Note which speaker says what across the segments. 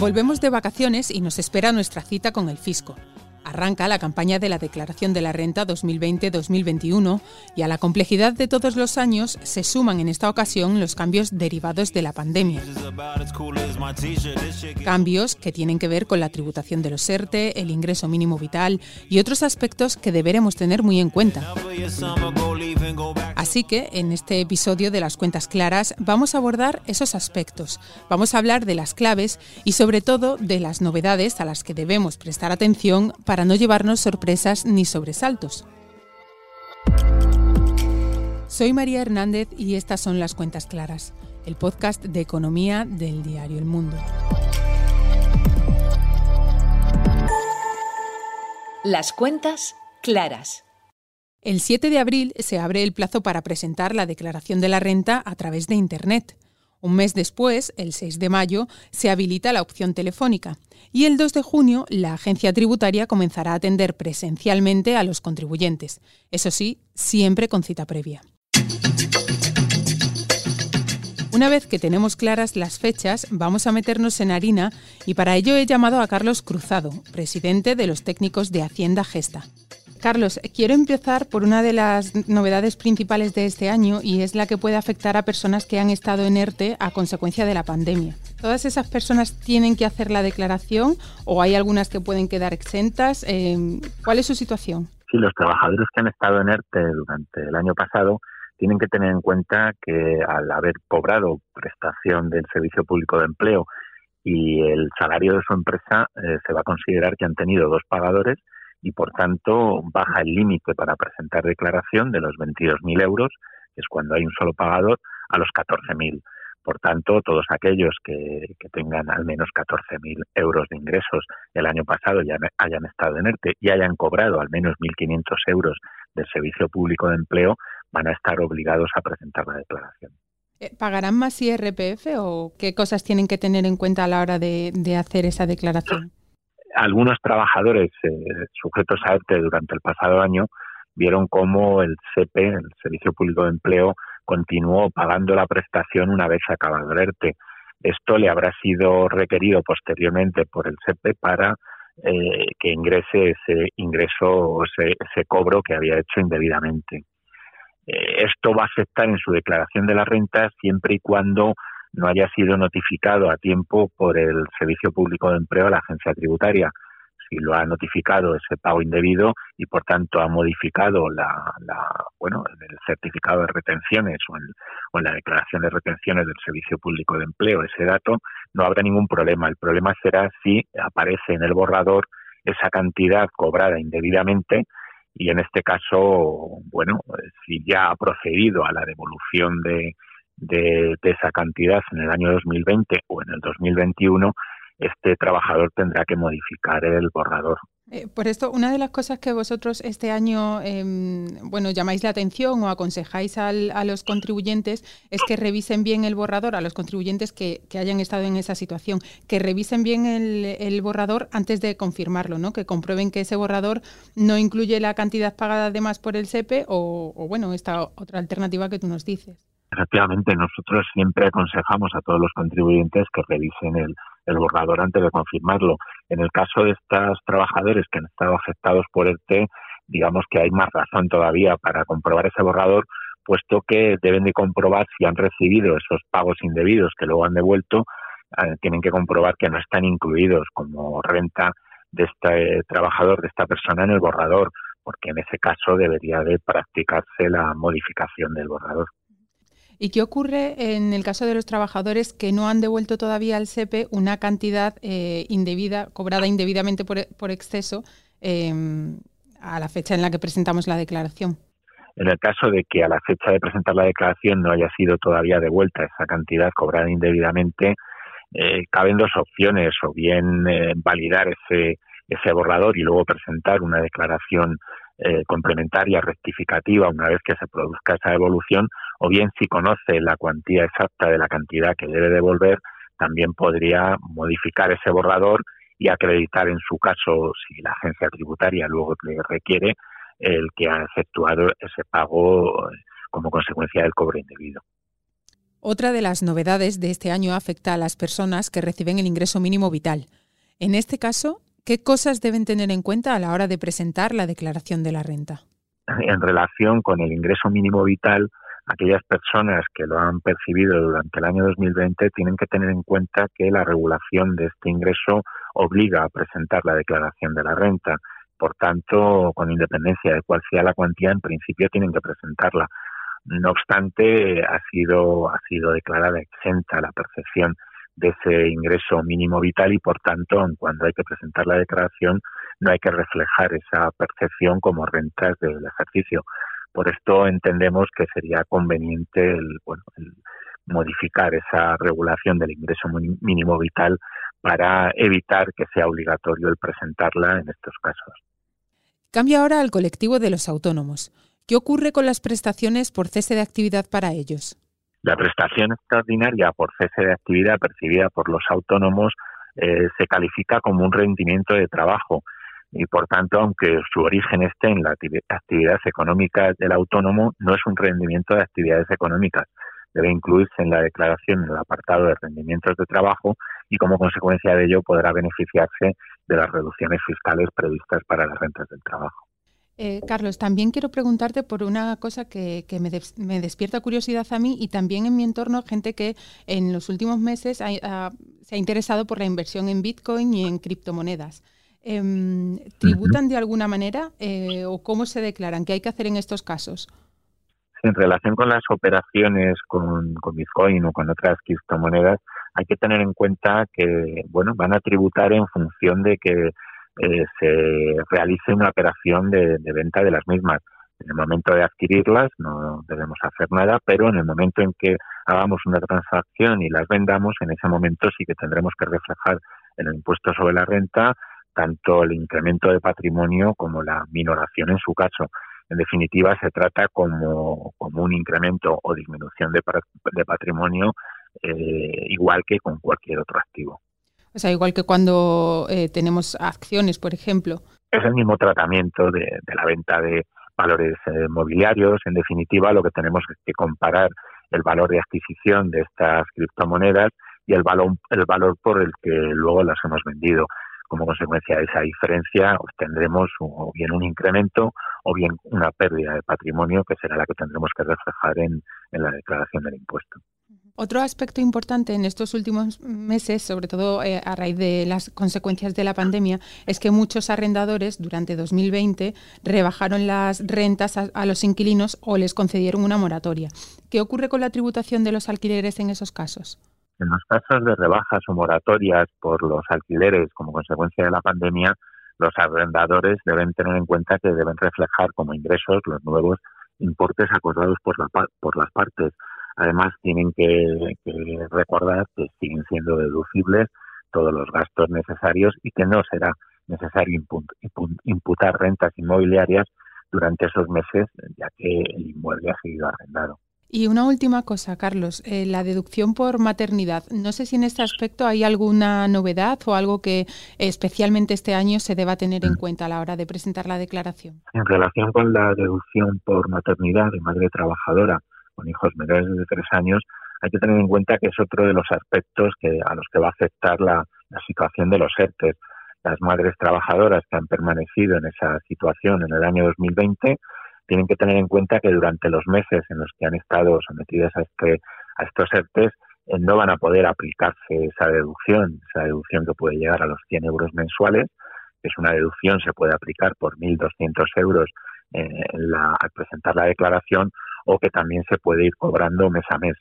Speaker 1: Volvemos de vacaciones y nos espera nuestra cita con el fisco. Arranca la campaña de la Declaración de la Renta 2020-2021 y a la complejidad de todos los años se suman en esta ocasión los cambios derivados de la pandemia. Cambios que tienen que ver con la tributación de los ERTE, el ingreso mínimo vital y otros aspectos que deberemos tener muy en cuenta. Así que en este episodio de las cuentas claras vamos a abordar esos aspectos. Vamos a hablar de las claves y sobre todo de las novedades a las que debemos prestar atención para no llevarnos sorpresas ni sobresaltos. Soy María Hernández y estas son las cuentas claras, el podcast de economía del diario El Mundo.
Speaker 2: Las cuentas claras.
Speaker 1: El 7 de abril se abre el plazo para presentar la declaración de la renta a través de Internet. Un mes después, el 6 de mayo, se habilita la opción telefónica y el 2 de junio la agencia tributaria comenzará a atender presencialmente a los contribuyentes, eso sí, siempre con cita previa. Una vez que tenemos claras las fechas, vamos a meternos en harina y para ello he llamado a Carlos Cruzado, presidente de los técnicos de Hacienda Gesta. Carlos, quiero empezar por una de las novedades principales de este año y es la que puede afectar a personas que han estado en ERTE a consecuencia de la pandemia. ¿Todas esas personas tienen que hacer la declaración o hay algunas que pueden quedar exentas? Eh, ¿Cuál es su situación?
Speaker 3: Sí, los trabajadores que han estado en ERTE durante el año pasado tienen que tener en cuenta que al haber cobrado prestación del Servicio Público de Empleo y el salario de su empresa, eh, se va a considerar que han tenido dos pagadores y por tanto baja el límite para presentar declaración de los 22.000 euros, que es cuando hay un solo pagador, a los 14.000. Por tanto, todos aquellos que, tengan al menos 14.000 euros de ingresos el año pasado y hayan estado en ERTE y hayan cobrado al menos 1.500 euros del Servicio Público de Empleo, van a estar obligados a presentar la declaración.
Speaker 1: Eh, ¿Pagarán más IRPF o qué cosas tienen que tener en cuenta a la hora de hacer esa declaración?
Speaker 3: Algunos trabajadores eh, sujetos a ERTE durante el pasado año vieron cómo el SEPE, el Servicio Público de Empleo, continuó pagando la prestación una vez acabado el ERTE. Esto le habrá sido requerido posteriormente por el SEPE para eh, que ingrese ese ingreso o ese, cobro que había hecho indebidamente. Eh, esto va a afectar en su declaración de la renta siempre y cuando no haya sido notificado a tiempo por el Servicio Público de Empleo a la agencia tributaria. Si lo ha notificado ese pago indebido y por tanto ha modificado la, bueno el certificado de retenciones o en, la declaración de retenciones del Servicio Público de Empleo ese dato, no habrá ningún problema. El problema será si aparece en el borrador esa cantidad cobrada indebidamente y en este caso, bueno, si ya ha procedido a la devolución de, de, esa cantidad en el año 2020 o en el 2021, este trabajador tendrá que modificar el borrador.
Speaker 1: Eh, por esto, una de las cosas que vosotros este año, em, bueno, llamáis la atención o aconsejáis a los contribuyentes es que revisen bien el borrador, a los contribuyentes que, hayan estado en esa situación, que revisen bien el, borrador antes de confirmarlo, ¿no? Que comprueben que ese borrador no incluye la cantidad pagada además por el SEPE o, o bueno, esta otra alternativa que tú nos dices.
Speaker 3: Efectivamente, nosotros siempre aconsejamos a todos los contribuyentes que revisen el, borrador antes de confirmarlo. En el caso de estos trabajadores que han estado afectados por el T, digamos que hay más razón todavía para comprobar ese borrador, puesto que deben de comprobar si han recibido esos pagos indebidos que luego han devuelto, eh, tienen que comprobar que no están incluidos como renta de este trabajador, de esta persona en el borrador, porque en ese caso debería de practicarse la modificación del borrador.
Speaker 1: ¿Y qué ocurre en el caso de los trabajadores que no han devuelto todavía al SEPE una cantidad eh, indebida, cobrada indebidamente por, exceso em, a la fecha en la que presentamos la declaración?
Speaker 3: En el caso de que a la fecha de presentar la declaración no haya sido todavía devuelta esa cantidad cobrada indebidamente, eh, caben dos opciones, o bien eh, validar ese, ese borrador y luego presentar una declaración complementaria rectificativa una vez que se produzca esa evolución, o bien si conoce la cuantía exacta de la cantidad que debe devolver, también podría modificar ese borrador y acreditar en su caso, si la agencia tributaria luego le requiere, el que ha efectuado ese pago eh, como consecuencia del cobro indebido.
Speaker 1: Otra de las novedades de este año afecta a las personas que reciben el ingreso mínimo vital. En este caso, ¿qué cosas deben tener en cuenta a la hora de presentar la declaración de la renta?
Speaker 3: En relación con el ingreso mínimo vital, aquellas personas que lo han percibido durante el año 2020 tienen que tener en cuenta que la regulación de este ingreso obliga a presentar la declaración de la renta. Por tanto, con independencia de cuál sea la cuantía, en principio tienen que presentarla. No obstante, ha sido, ha sido declarada exenta la percepción de ese ingreso mínimo vital y, por tanto, cuando hay que presentar la declaración, no hay que reflejar esa percepción como rentas del ejercicio. Por esto entendemos que sería conveniente el, bueno, modificar esa regulación del ingreso mínimo vital para evitar que sea obligatorio el presentarla en estos casos.
Speaker 1: Cambia ahora al colectivo de los autónomos. ¿Qué ocurre con las prestaciones por cese de actividad para ellos?
Speaker 3: La prestación extraordinaria por cese de actividad percibida por los autónomos eh, se califica como un rendimiento de trabajo y por tanto, aunque su origen esté en la actividad económica del autónomo, no es un rendimiento de actividades económicas. Debe incluirse en la declaración en el apartado de rendimientos de trabajo y como consecuencia de ello podrá beneficiarse de las reducciones fiscales previstas para las rentas del trabajo.
Speaker 1: Eh, Carlos, también quiero preguntarte por una cosa que, me, despierta curiosidad a mí y también en mi entorno gente que en los últimos meses se ha interesado por la inversión en Bitcoin y en criptomonedas. Em, ¿Tributan de alguna manera eh, o cómo se declaran? ¿Qué hay que hacer en estos casos?
Speaker 3: En relación con las operaciones con, Bitcoin o con otras criptomonedas, hay que tener en cuenta que bueno van a tributar en función de que eh, se realice una operación de, venta de las mismas. En el momento de adquirirlas no debemos hacer nada, pero en el momento en que hagamos una transacción y las vendamos, en ese momento sí que tendremos que reflejar en el impuesto sobre la renta tanto el incremento de patrimonio como la minoración en su caso. En definitiva, se trata como, como un incremento o disminución de, de patrimonio eh, igual que con cualquier otro activo.
Speaker 1: O sea, igual que cuando eh, tenemos acciones, por ejemplo.
Speaker 3: Es el mismo tratamiento de, de la venta de valores eh, mobiliarios. En definitiva, lo que tenemos es que comparar el valor de adquisición de estas criptomonedas y el valor, el valor por el que luego las hemos vendido como consecuencia de esa diferencia obtendremos o bien un incremento o bien una pérdida de patrimonio que será la que tendremos que reflejar en, la declaración del impuesto.
Speaker 1: Otro aspecto importante en estos últimos meses, sobre todo eh, a raíz de las consecuencias de la pandemia, es que muchos arrendadores durante 2020 rebajaron las rentas a, los inquilinos o les concedieron una moratoria. ¿Qué ocurre con la tributación de los alquileres en esos casos?
Speaker 3: En los casos de rebajas o moratorias por los alquileres como consecuencia de la pandemia, los arrendadores deben tener en cuenta que deben reflejar como ingresos los nuevos importes acordados por, por las partes. Además, tienen que, recordar que siguen siendo deducibles todos los gastos necesarios y que no será necesario imputar rentas inmobiliarias durante esos meses, ya que el inmueble ha seguido arrendado.
Speaker 1: Y una última cosa, Carlos, eh, la deducción por maternidad. No sé si en este aspecto hay alguna novedad o algo que especialmente este año se deba tener en cuenta a la hora de presentar la declaración.
Speaker 3: En relación con la deducción por maternidad de madre trabajadora con hijos menores de tres años, hay que tener en cuenta que es otro de los aspectos que, a los que va a afectar la, la situación de los ERTES. Las madres trabajadoras que han permanecido en esa situación en el año 2020 tienen que tener en cuenta que durante los meses en los que han estado sometidas a, este, a estos ERTES eh, no van a poder aplicarse esa deducción, esa deducción que puede llegar a los 100 euros mensuales, que es una deducción, se puede aplicar por 1.200 euros eh, al presentar la declaración o que también se puede ir cobrando mes a mes.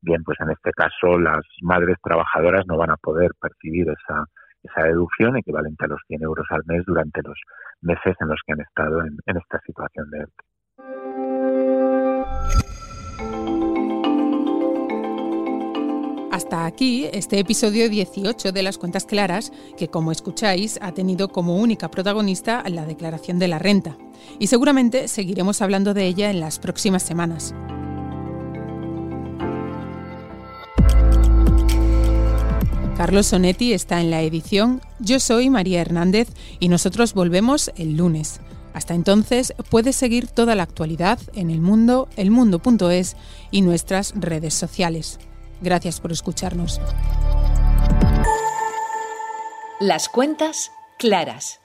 Speaker 3: Bien, pues en este caso las madres trabajadoras no van a poder percibir esa, esa deducción equivalente a los 100 euros al mes durante los meses en los que han estado en, esta situación de ERTE.
Speaker 1: Hasta aquí este episodio 18 de las cuentas claras, que como escucháis ha tenido como única protagonista la declaración de la renta. Y seguramente seguiremos hablando de ella en las próximas semanas. Carlos Sonetti está en la edición. Yo soy María Hernández y nosotros volvemos el lunes. Hasta entonces puedes seguir toda la actualidad en el mundo, elmundo.es y nuestras redes sociales. Gracias por escucharnos.
Speaker 2: Las cuentas claras.